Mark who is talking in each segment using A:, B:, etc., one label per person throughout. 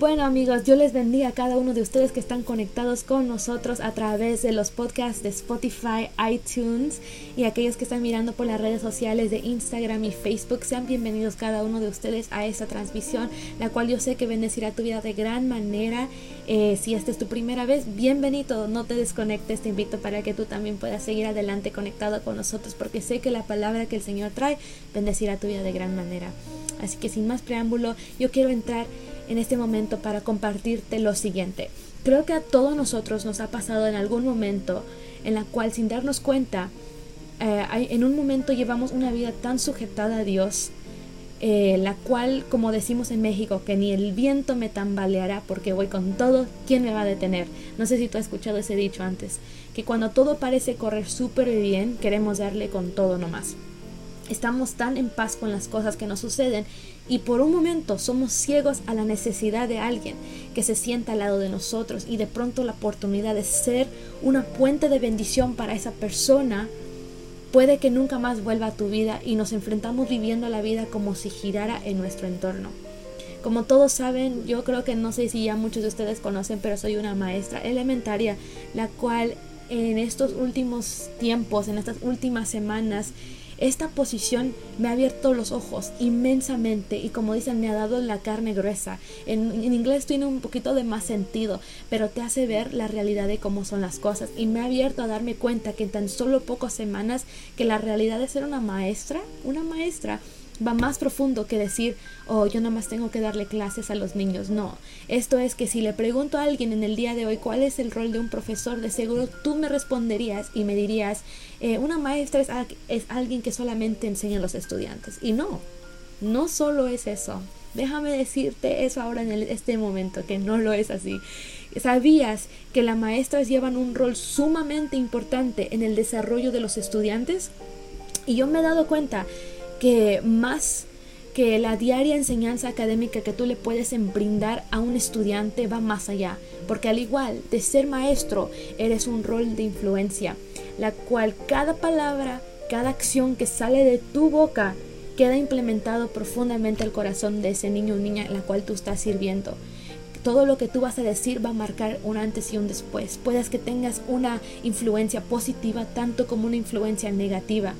A: Bueno amigos, yo les bendiga a cada uno de ustedes que están conectados con nosotros a través de los podcasts de Spotify, iTunes y aquellos que están mirando por las redes sociales de Instagram y Facebook. Sean bienvenidos cada uno de ustedes a esta transmisión, la cual yo sé que bendecirá tu vida de gran manera. Eh, si esta es tu primera vez, bienvenido, no te desconectes, te invito para que tú también puedas seguir adelante conectado con nosotros porque sé que la palabra que el Señor trae bendecirá tu vida de gran manera. Así que sin más preámbulo, yo quiero entrar en este momento para compartirte lo siguiente. Creo que a todos nosotros nos ha pasado en algún momento en la cual sin darnos cuenta, eh, en un momento llevamos una vida tan sujetada a Dios, eh, la cual, como decimos en México, que ni el viento me tambaleará porque voy con todo, ¿quién me va a detener? No sé si tú has escuchado ese dicho antes, que cuando todo parece correr súper bien, queremos darle con todo nomás. Estamos tan en paz con las cosas que nos suceden y por un momento somos ciegos a la necesidad de alguien que se sienta al lado de nosotros y de pronto la oportunidad de ser una puente de bendición para esa persona puede que nunca más vuelva a tu vida y nos enfrentamos viviendo la vida como si girara en nuestro entorno. Como todos saben, yo creo que no sé si ya muchos de ustedes conocen, pero soy una maestra elementaria, la cual en estos últimos tiempos, en estas últimas semanas, esta posición me ha abierto los ojos inmensamente y como dicen, me ha dado la carne gruesa. En, inglés tiene un poquito de más sentido, pero te hace ver la realidad de cómo son las cosas y me ha abierto a darme cuenta que en tan solo pocas semanas que la realidad de ser una maestra, una maestra, va más profundo que decir, oh, yo nada más tengo que darle clases a los niños. No, esto es que si le pregunto a alguien en el día de hoy cuál es el rol de un profesor, de seguro tú me responderías y me dirías, eh, una maestra es, alguien que solamente enseña a los estudiantes. Y no, no solo es eso. Déjame decirte eso ahora en este momento, que no lo es así. ¿Sabías que las maestras llevan un rol sumamente importante en el desarrollo de los estudiantes? Y yo me he dado cuenta que más que la diaria enseñanza académica que tú le puedes brindar a un estudiante va más allá, porque al igual de ser maestro, eres un rol de influencia, la cual cada palabra, cada acción que sale de tu boca queda implementado profundamente al corazón de ese niño o niña en la cual tú estás sirviendo. Todo lo que tú vas a decir va a marcar un antes y un después. Puedes que tengas una influencia positiva tanto como una influencia negativa.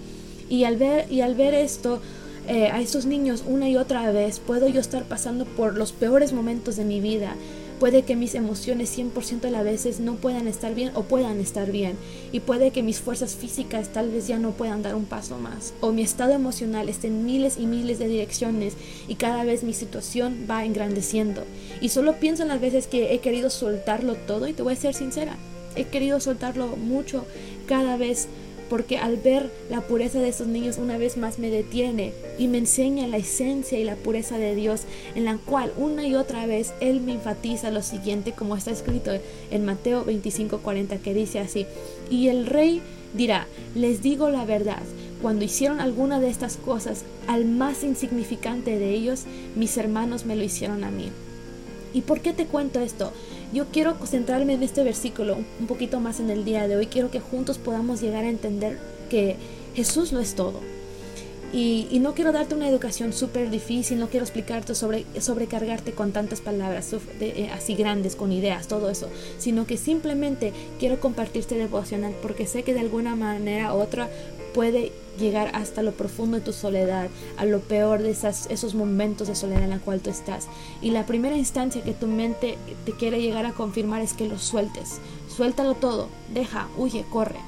A: Y al ver, y al ver esto, eh, a estos niños una y otra vez, puedo yo estar pasando por los peores momentos de mi vida. Puede que mis emociones 100% de las veces no puedan estar bien o puedan estar bien. Y puede que mis fuerzas físicas tal vez ya no puedan dar un paso más. O mi estado emocional esté en miles y miles de direcciones y cada vez mi situación va engrandeciendo. Y solo pienso en las veces que he querido soltarlo todo y te voy a ser sincera. He querido soltarlo mucho cada vez porque al ver la pureza de estos niños una vez más me detiene y me enseña la esencia y la pureza de Dios, en la cual una y otra vez Él me enfatiza lo siguiente, como está escrito en Mateo 25:40, que dice así, y el rey dirá, les digo la verdad, cuando hicieron alguna de estas cosas al más insignificante de ellos, mis hermanos me lo hicieron a mí. ¿Y por qué te cuento esto? Yo quiero concentrarme en este versículo un poquito más en el día de hoy. Quiero que juntos podamos llegar a entender que Jesús lo es todo. Y, no quiero darte una educación súper difícil, no quiero explicarte sobre sobrecargarte con tantas palabras eh, así grandes, con ideas, todo eso, sino que simplemente quiero compartirte devocional porque sé que de alguna manera u otra puede llegar hasta lo profundo de tu soledad, a lo peor de esas, esos momentos de soledad en la cual tú estás. Y la primera instancia que tu mente te quiere llegar a confirmar es que lo sueltes. Suéltalo todo, deja, huye, corre.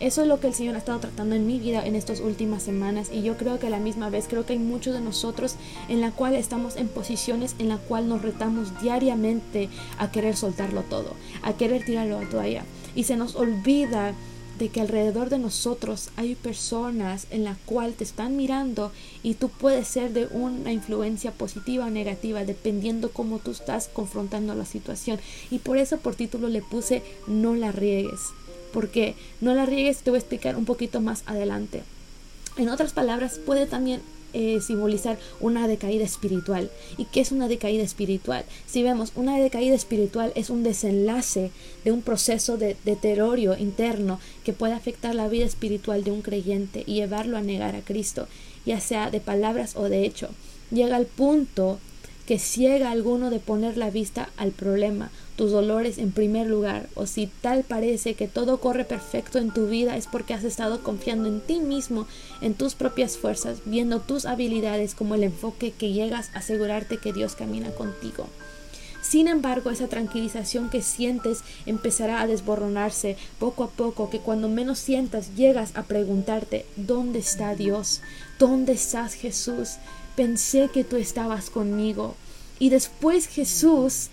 A: Eso es lo que el Señor ha estado tratando en mi vida en estas últimas semanas y yo creo que a la misma vez creo que hay muchos de nosotros en la cual estamos en posiciones en la cual nos retamos diariamente a querer soltarlo todo, a querer tirarlo a toalla y se nos olvida de que alrededor de nosotros hay personas en la cual te están mirando y tú puedes ser de una influencia positiva o negativa dependiendo cómo tú estás confrontando la situación. Y por eso por título le puse no la riegues porque no la riegues te voy a explicar un poquito más adelante. En otras palabras puede también eh, simbolizar una decaída espiritual. ¿Y qué es una decaída espiritual? Si vemos, una decaída espiritual es un desenlace de un proceso de deterioro interno que puede afectar la vida espiritual de un creyente y llevarlo a negar a Cristo, ya sea de palabras o de hecho. Llega al punto que ciega a alguno de poner la vista al problema, tus dolores en primer lugar, o si tal parece que todo corre perfecto en tu vida es porque has estado confiando en ti mismo, en tus propias fuerzas, viendo tus habilidades como el enfoque que llegas a asegurarte que Dios camina contigo. Sin embargo, esa tranquilización que sientes empezará a desborronarse poco a poco, que cuando menos sientas llegas a preguntarte, ¿dónde está Dios? ¿Dónde estás Jesús? Pensé que tú estabas conmigo. Y después Jesús,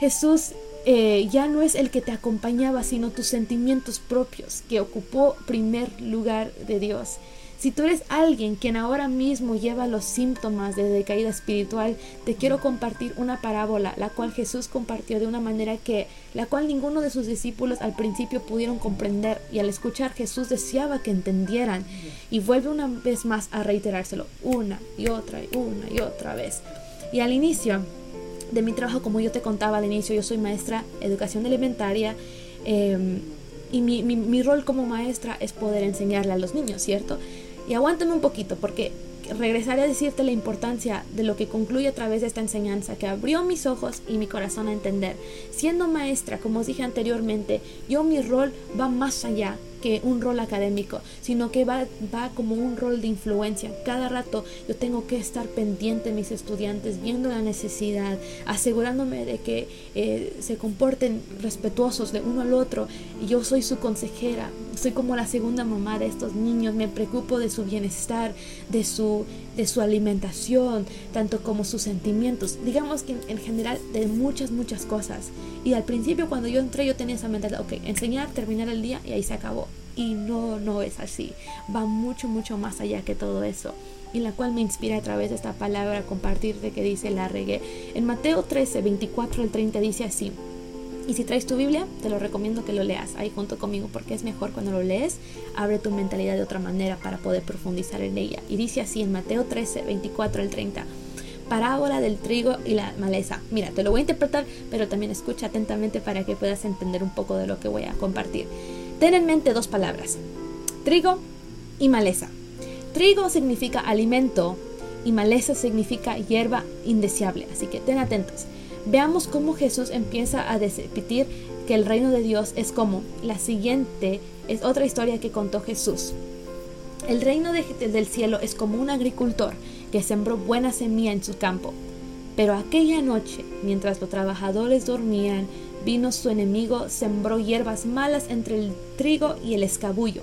A: Jesús eh, ya no es el que te acompañaba, sino tus sentimientos propios, que ocupó primer lugar de Dios. Si tú eres alguien quien ahora mismo lleva los síntomas de decaída espiritual, te quiero compartir una parábola, la cual Jesús compartió de una manera que la cual ninguno de sus discípulos al principio pudieron comprender y al escuchar Jesús deseaba que entendieran y vuelve una vez más a reiterárselo una y otra y una y otra vez. Y al inicio de mi trabajo, como yo te contaba al inicio, yo soy maestra educación elementaria. Em, y mi, mi, rol como maestra es poder enseñarle a los niños, ¿cierto? Y aguántame un poquito porque regresaré a decirte la importancia de lo que concluye a través de esta enseñanza que abrió mis ojos y mi corazón a entender. Siendo maestra, como os dije anteriormente, yo mi rol va más allá que un rol académico, sino que va, va como un rol de influencia. Cada rato yo tengo que estar pendiente de mis estudiantes, viendo la necesidad, asegurándome de que eh, se comporten respetuosos de uno al otro. Yo soy su consejera, soy como la segunda mamá de estos niños, me preocupo de su bienestar, de su, de su alimentación, tanto como sus sentimientos, digamos que en, general de muchas, muchas cosas. Y al principio cuando yo entré yo tenía esa mentalidad, ok, enseñar, terminar el día y ahí se acabó. Y no, no es así, va mucho, mucho más allá que todo eso y la cual me inspira a través de esta palabra compartirte que dice la regué. En Mateo 13, 24 al 30 dice así. Y si traes tu Biblia, te lo recomiendo que lo leas ahí junto conmigo porque es mejor cuando lo lees, abre tu mentalidad de otra manera para poder profundizar en ella. Y dice así en Mateo 13, 24 al 30 parábola del trigo y la maleza. Mira, te lo voy a interpretar, pero también escucha atentamente para que puedas entender un poco de lo que voy a compartir. Ten en mente dos palabras, trigo y maleza. Trigo significa alimento y maleza significa hierba indeseable, así que ten atentos. Veamos cómo Jesús empieza a repetir que el reino de Dios es como. La siguiente es otra historia que contó Jesús. El reino del cielo es como un agricultor que sembró buena semilla en su campo. Pero aquella noche, mientras los trabajadores dormían, vino su enemigo, sembró hierbas malas entre el trigo y el escabullo.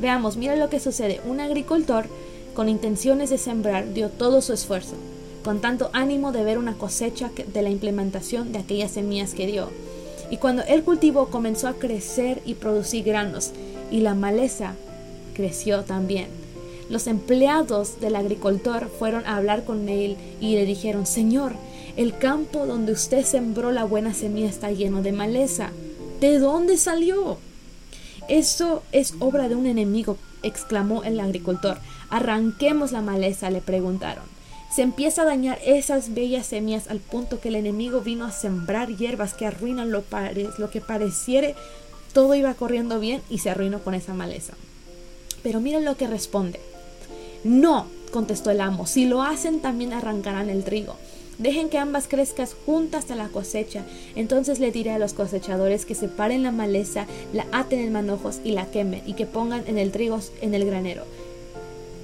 A: Veamos, mira lo que sucede. Un agricultor, con intenciones de sembrar, dio todo su esfuerzo con tanto ánimo de ver una cosecha de la implementación de aquellas semillas que dio. Y cuando el cultivo comenzó a crecer y producir granos, y la maleza creció también. Los empleados del agricultor fueron a hablar con él y le dijeron, Señor, el campo donde usted sembró la buena semilla está lleno de maleza. ¿De dónde salió? Eso es obra de un enemigo, exclamó el agricultor. Arranquemos la maleza, le preguntaron se empieza a dañar esas bellas semillas al punto que el enemigo vino a sembrar hierbas que arruinan lo, lo que pareciere todo iba corriendo bien y se arruinó con esa maleza. Pero miren lo que responde. No, contestó el amo, si lo hacen también arrancarán el trigo. Dejen que ambas crezcan juntas hasta la cosecha. Entonces le diré a los cosechadores que separen la maleza, la aten en manojos y la quemen y que pongan en el trigo en el granero.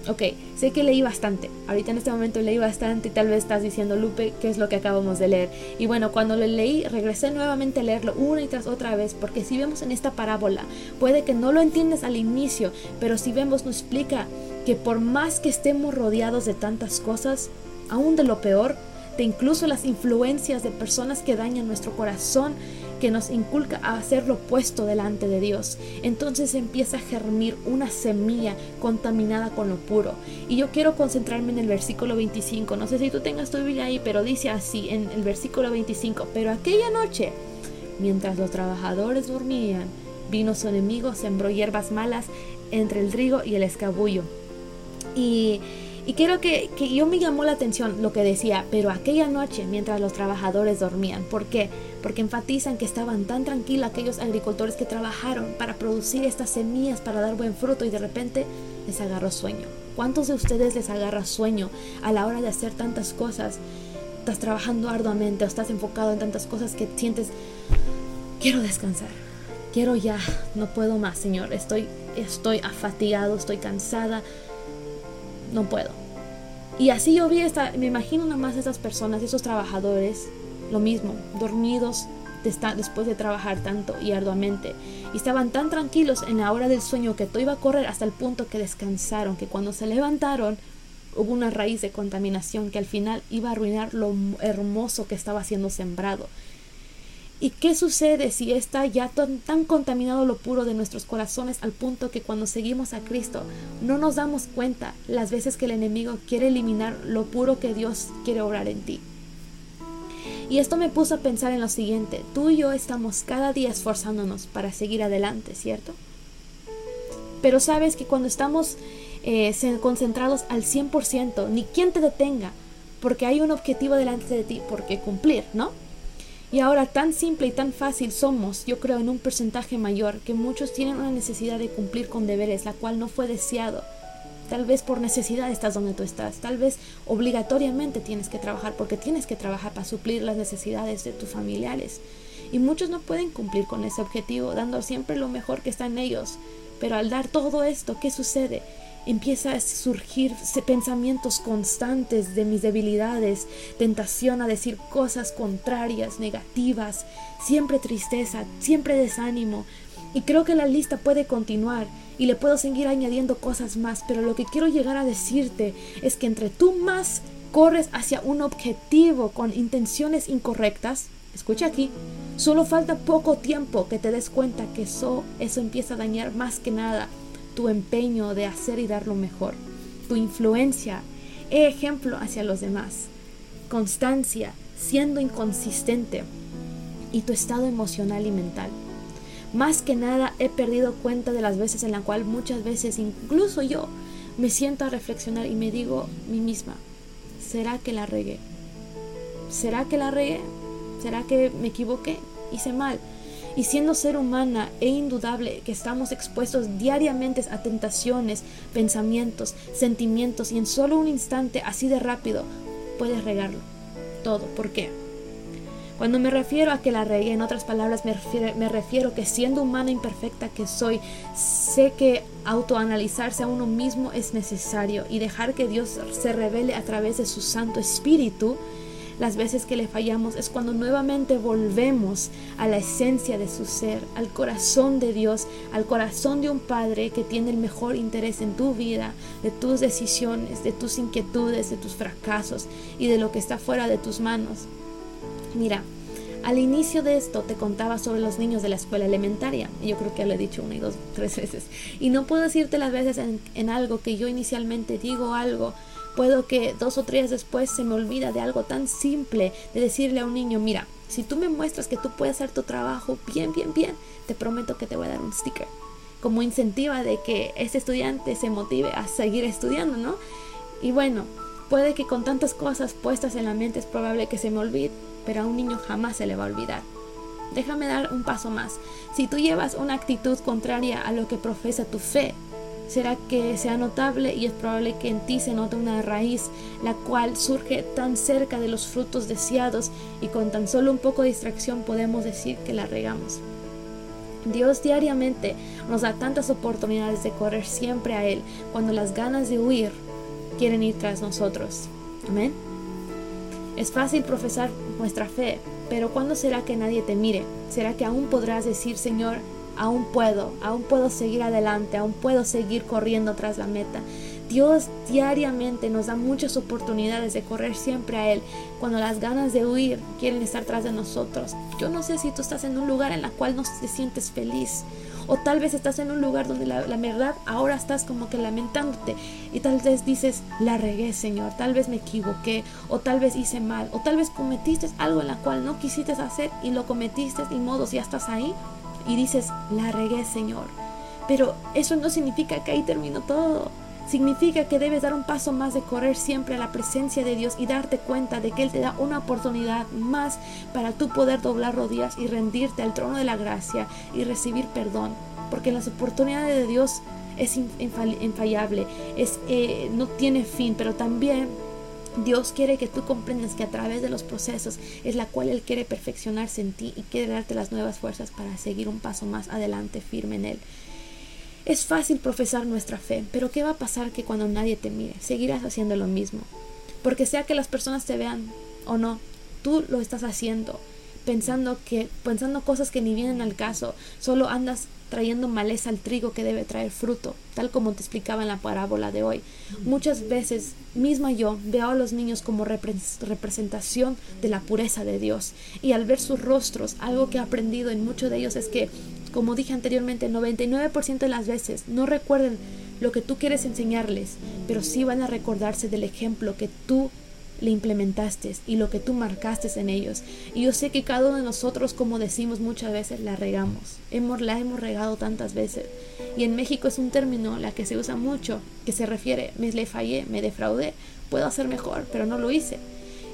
A: Ok, sé que leí bastante. Ahorita en este momento leí bastante y tal vez estás diciendo, Lupe, ¿qué es lo que acabamos de leer? Y bueno, cuando lo leí, regresé nuevamente a leerlo una y tras otra vez, porque si vemos en esta parábola, puede que no lo entiendas al inicio, pero si vemos nos explica que por más que estemos rodeados de tantas cosas, aún de lo peor, de incluso las influencias de personas que dañan nuestro corazón, que nos inculca a hacer lo opuesto delante de Dios. Entonces empieza a germir una semilla contaminada con lo puro. Y yo quiero concentrarme en el versículo 25. No sé si tú tengas tu Biblia ahí, pero dice así en el versículo 25. Pero aquella noche, mientras los trabajadores dormían, vino su enemigo, sembró hierbas malas entre el trigo y el escabullo. Y y quiero que, que, yo me llamó la atención lo que decía, pero aquella noche mientras los trabajadores dormían. ¿Por qué? Porque enfatizan que estaban tan tranquilos aquellos agricultores que trabajaron para producir estas semillas para dar buen fruto y de repente les agarró sueño. ¿Cuántos de ustedes les agarra sueño a la hora de hacer tantas cosas? estás trabajando arduamente o estás enfocado en tantas cosas que sientes, quiero descansar, quiero ya, no puedo más, Señor, estoy, estoy afatigado, estoy cansada, no puedo. Y así yo vi, esta, me imagino nada más esas personas, esos trabajadores, lo mismo, dormidos después de trabajar tanto y arduamente. Y estaban tan tranquilos en la hora del sueño que todo iba a correr hasta el punto que descansaron, que cuando se levantaron hubo una raíz de contaminación que al final iba a arruinar lo hermoso que estaba siendo sembrado. ¿Y qué sucede si está ya tan, contaminado lo puro de nuestros corazones al punto que cuando seguimos a Cristo no nos damos cuenta las veces que el enemigo quiere eliminar lo puro que Dios quiere obrar en ti? Y esto me puso a pensar en lo siguiente, tú y yo estamos cada día esforzándonos para seguir adelante, ¿cierto? Pero sabes que cuando estamos eh, concentrados al 100%, ni quien te detenga, porque hay un objetivo delante de ti por qué cumplir, ¿no? Y ahora tan simple y tan fácil somos, yo creo, en un porcentaje mayor, que muchos tienen una necesidad de cumplir con deberes, la cual no fue deseado. Tal vez por necesidad estás donde tú estás, tal vez obligatoriamente tienes que trabajar porque tienes que trabajar para suplir las necesidades de tus familiares. Y muchos no pueden cumplir con ese objetivo, dando siempre lo mejor que está en ellos. Pero al dar todo esto, ¿qué sucede? Empieza a surgir pensamientos constantes de mis debilidades, tentación a decir cosas contrarias, negativas, siempre tristeza, siempre desánimo. Y creo que la lista puede continuar y le puedo seguir añadiendo cosas más, pero lo que quiero llegar a decirte es que entre tú más corres hacia un objetivo con intenciones incorrectas, escucha aquí, solo falta poco tiempo que te des cuenta que eso, eso empieza a dañar más que nada tu empeño de hacer y dar lo mejor, tu influencia, ejemplo hacia los demás, constancia, siendo inconsistente y tu estado emocional y mental. Más que nada he perdido cuenta de las veces en las cuales muchas veces incluso yo me siento a reflexionar y me digo a mí misma, ¿será que la regué? ¿Será que la regué? ¿Será que me equivoqué? Hice mal. Y siendo ser humana, es indudable que estamos expuestos diariamente a tentaciones, pensamientos, sentimientos y en solo un instante, así de rápido, puedes regarlo. Todo. ¿Por qué? Cuando me refiero a que la regué, en otras palabras, me refiero, me refiero que siendo humana imperfecta que soy, sé que autoanalizarse a uno mismo es necesario y dejar que Dios se revele a través de su Santo Espíritu las veces que le fallamos es cuando nuevamente volvemos a la esencia de su ser, al corazón de Dios, al corazón de un Padre que tiene el mejor interés en tu vida, de tus decisiones, de tus inquietudes, de tus fracasos y de lo que está fuera de tus manos. Mira, al inicio de esto te contaba sobre los niños de la escuela elementaria. Yo creo que lo he dicho una y dos, tres veces. Y no puedo decirte las veces en algo que yo inicialmente digo algo Puedo que dos o tres después se me olvida de algo tan simple, de decirle a un niño, mira, si tú me muestras que tú puedes hacer tu trabajo bien, bien, bien, te prometo que te voy a dar un sticker. Como incentiva de que este estudiante se motive a seguir estudiando, ¿no? Y bueno, puede que con tantas cosas puestas en la mente es probable que se me olvide, pero a un niño jamás se le va a olvidar. Déjame dar un paso más. Si tú llevas una actitud contraria a lo que profesa tu fe, será que sea notable y es probable que en ti se note una raíz, la cual surge tan cerca de los frutos deseados y con tan solo un poco de distracción podemos decir que la regamos. Dios diariamente nos da tantas oportunidades de correr siempre a Él cuando las ganas de huir quieren ir tras nosotros. Amén. Es fácil profesar nuestra fe, pero ¿cuándo será que nadie te mire? ¿Será que aún podrás decir, Señor, aún puedo, aún puedo seguir adelante, aún puedo seguir corriendo tras la meta. Dios diariamente nos da muchas oportunidades de correr siempre a Él cuando las ganas de huir quieren estar tras de nosotros. Yo no sé si tú estás en un lugar en el cual no te sientes feliz o tal vez estás en un lugar donde la, verdad ahora estás como que lamentándote y tal vez dices, la regué Señor, tal vez me equivoqué o tal vez hice mal o tal vez cometiste algo en la cual no quisiste hacer y lo cometiste y modo ya estás ahí y dices, la regué, Señor. Pero eso no significa que ahí terminó todo. Significa que debes dar un paso más de correr siempre a la presencia de Dios y darte cuenta de que Él te da una oportunidad más para tú poder doblar rodillas y rendirte al trono de la gracia y recibir perdón. Porque las oportunidades de Dios es infalible, es, eh, no tiene fin, pero también Dios quiere que tú comprendas que a través de los procesos es la cual Él quiere perfeccionarse en ti y quiere darte las nuevas fuerzas para seguir un paso más adelante firme en Él. Es fácil profesar nuestra fe, pero ¿qué va a pasar que cuando nadie te mire? Seguirás haciendo lo mismo. Porque sea que las personas te vean o no, tú lo estás haciendo pensando que pensando cosas que ni vienen al caso, solo andas trayendo maleza al trigo que debe traer fruto, tal como te explicaba en la parábola de hoy. Muchas veces, misma yo, veo a los niños como representación de la pureza de Dios, y al ver sus rostros, algo que he aprendido en muchos de ellos es que, como dije anteriormente, el 99% de las veces no recuerden lo que tú quieres enseñarles, pero sí van a recordarse del ejemplo que tú le implementaste y lo que tú marcaste en ellos. Y yo sé que cada uno de nosotros, como decimos muchas veces, la regamos. Hemos, la hemos regado tantas veces. Y en México es un término la que se usa mucho, que se refiere, me le fallé, me defraudé, puedo hacer mejor, pero no lo hice.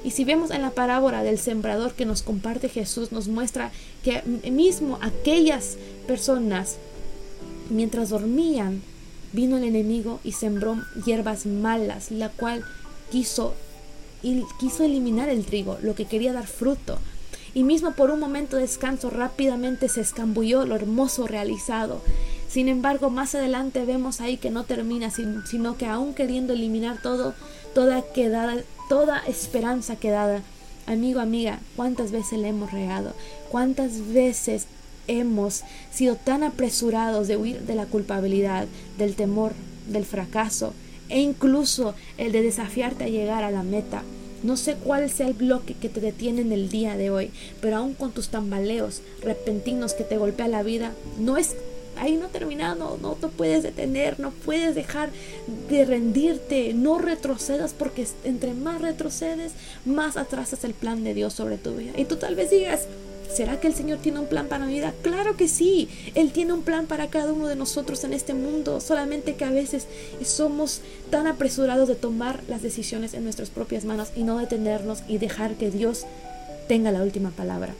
A: Y si vemos en la parábola del sembrador que nos comparte Jesús, nos muestra que mismo aquellas personas, mientras dormían, vino el enemigo y sembró hierbas malas, la cual quiso y quiso eliminar el trigo, lo que quería dar fruto. Y mismo por un momento de descanso rápidamente se escambulló lo hermoso realizado. Sin embargo, más adelante vemos ahí que no termina, sino que aún queriendo eliminar todo, toda quedada, toda esperanza quedada. Amigo, amiga, ¿cuántas veces le hemos regado? ¿Cuántas veces hemos sido tan apresurados de huir de la culpabilidad, del temor, del fracaso, e incluso el de desafiarte a llegar a la meta. No sé cuál sea el bloque que te detiene en el día de hoy, pero aún con tus tambaleos repentinos que te golpea la vida, no es ahí no terminado, no te puedes detener, no puedes dejar de rendirte, no retrocedas porque entre más retrocedes, más atrasas el plan de Dios sobre tu vida. Y tú tal vez digas, ¿Será que el Señor tiene un plan para mi vida? Claro que sí. Él tiene un plan para cada uno de nosotros en este mundo. Solamente que a veces somos tan apresurados de tomar las decisiones en nuestras propias manos y no detenernos y dejar que Dios tenga la última palabra.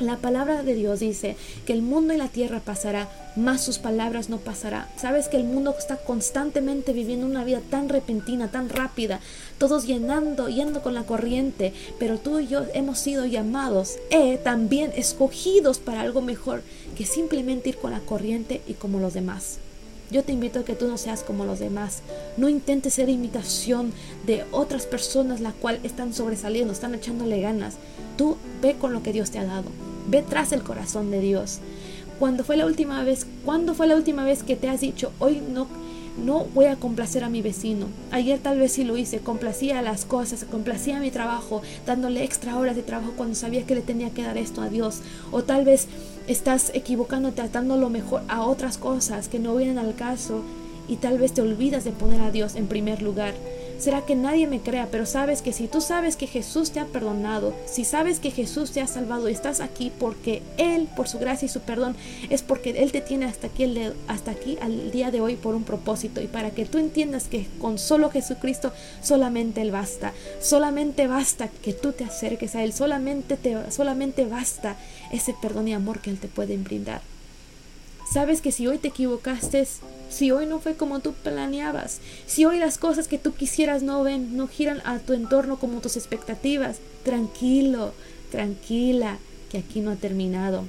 A: La palabra de Dios dice que el mundo y la tierra pasará, más sus palabras no pasará. Sabes que el mundo está constantemente viviendo una vida tan repentina, tan rápida, todos llenando, yendo con la corriente, pero tú y yo hemos sido llamados, eh, también escogidos para algo mejor que simplemente ir con la corriente y como los demás. Yo te invito a que tú no seas como los demás. No intentes ser imitación de otras personas la cual están sobresaliendo, están echándole ganas. Tú ve con lo que Dios te ha dado. Ve tras el corazón de Dios. Cuando fue la última vez? ¿Cuándo fue la última vez que te has dicho, hoy no no voy a complacer a mi vecino. Ayer tal vez sí lo hice, complacía las cosas, complacía mi trabajo, dándole extra horas de trabajo cuando sabía que le tenía que dar esto a Dios. O tal vez estás equivocándote, tratando lo mejor a otras cosas que no vienen al caso y tal vez te olvidas de poner a Dios en primer lugar. Será que nadie me crea, pero sabes que si tú sabes que Jesús te ha perdonado, si sabes que Jesús te ha salvado y estás aquí porque Él, por su gracia y su perdón, es porque Él te tiene hasta aquí, hasta aquí al día de hoy por un propósito y para que tú entiendas que con solo Jesucristo solamente Él basta, solamente basta que tú te acerques a Él, solamente, te, solamente basta ese perdón y amor que Él te puede brindar. Sabes que si hoy te equivocaste, si hoy no fue como tú planeabas, si hoy las cosas que tú quisieras no ven, no giran a tu entorno como tus expectativas, tranquilo, tranquila, que aquí no ha terminado.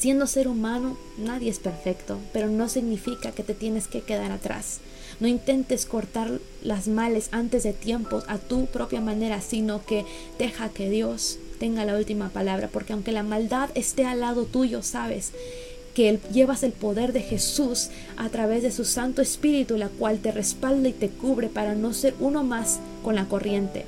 A: Siendo ser humano, nadie es perfecto, pero no significa que te tienes que quedar atrás. No intentes cortar las males antes de tiempo a tu propia manera, sino que deja que Dios tenga la última palabra, porque aunque la maldad esté al lado tuyo, sabes que llevas el poder de Jesús a través de su Santo Espíritu, la cual te respalda y te cubre para no ser uno más con la corriente.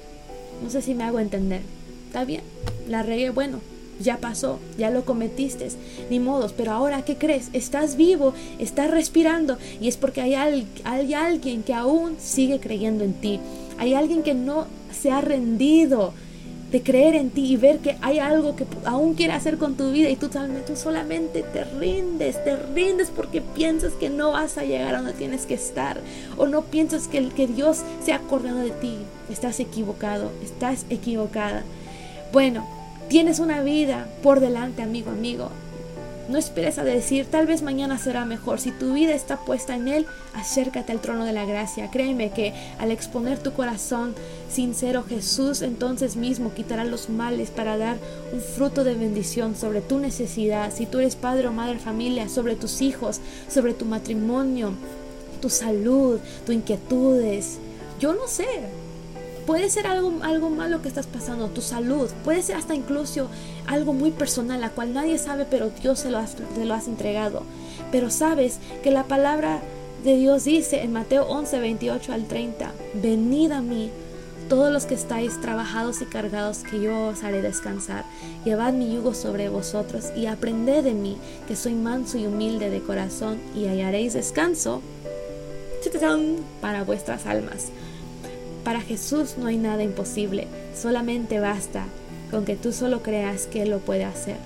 A: No sé si me hago entender. Está bien, la regué, bueno, ya pasó, ya lo cometiste, ni modos, pero ahora ¿qué crees? Estás vivo, estás respirando y es porque hay, hay alguien que aún sigue creyendo en ti. Hay alguien que no se ha rendido, de creer en ti y ver que hay algo que aún quiere hacer con tu vida y tú, tú solamente te rindes, te rindes porque piensas que no vas a llegar a donde tienes que estar o no piensas que, que Dios se ha acordado de ti. Estás equivocado, estás equivocada. Bueno, tienes una vida por delante, amigo, amigo. No esperes a decir, tal vez mañana será mejor. Si tu vida está puesta en Él, acércate al trono de la gracia. Créeme que al exponer tu corazón sincero, Jesús entonces mismo quitará los males para dar un fruto de bendición sobre tu necesidad. Si tú eres padre o madre familia, sobre tus hijos, sobre tu matrimonio, tu salud, tus inquietudes. Yo no sé, Puede ser algo, algo malo que estás pasando, tu salud. Puede ser hasta incluso algo muy personal, la cual nadie sabe, pero Dios se lo, has, lo has entregado. Pero sabes que la palabra de Dios dice en Mateo 11, 28 al 30, venid a mí todos los que estáis trabajados y cargados, que yo os haré descansar. Llevad mi yugo sobre vosotros y aprended de mí, que soy manso y humilde de corazón, y hallaréis descanso para vuestras almas para Jesús no hay nada imposible, solamente basta con que tú solo creas que Él lo puede hacer.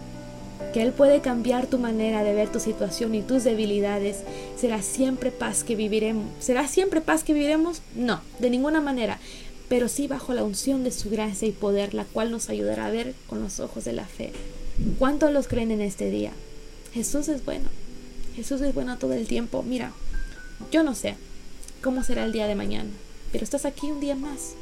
A: Que Él puede cambiar tu manera de ver tu situación y tus debilidades. ¿Será siempre paz que viviremos? ¿Será siempre paz que viviremos? No, de ninguna manera. Pero sí bajo la unción de su gracia y poder, la cual nos ayudará a ver con los ojos de la fe. ¿Cuántos los creen en este día? Jesús es bueno. Jesús es bueno todo el tiempo. Mira, yo no sé cómo será el día de mañana pero estás aquí un día más.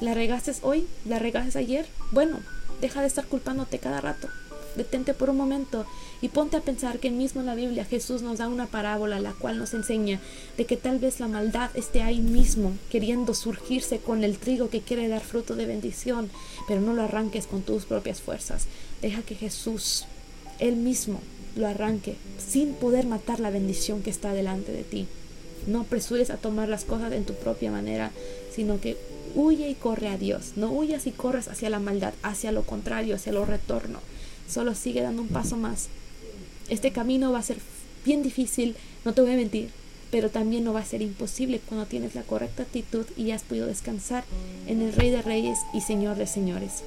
A: ¿La regaste hoy? ¿La regaste ayer? Bueno, deja de estar culpándote cada rato. Detente por un momento y ponte a pensar que mismo en la Biblia Jesús nos da una parábola la cual nos enseña de que tal vez la maldad esté ahí mismo queriendo surgirse con el trigo que quiere dar fruto de bendición, pero no lo arranques con tus propias fuerzas. Deja que Jesús, Él mismo, lo arranque sin poder matar la bendición que está delante de ti. No apresures a tomar las cosas en tu propia manera, sino que huye y corre a Dios. No huyas y corres hacia la maldad, hacia lo contrario, hacia lo retorno. Solo sigue dando un paso más. Este camino va a ser bien difícil, no te voy a mentir, pero también no va a ser imposible cuando tienes la correcta actitud y has podido descansar en el Rey de Reyes y Señor de Señores.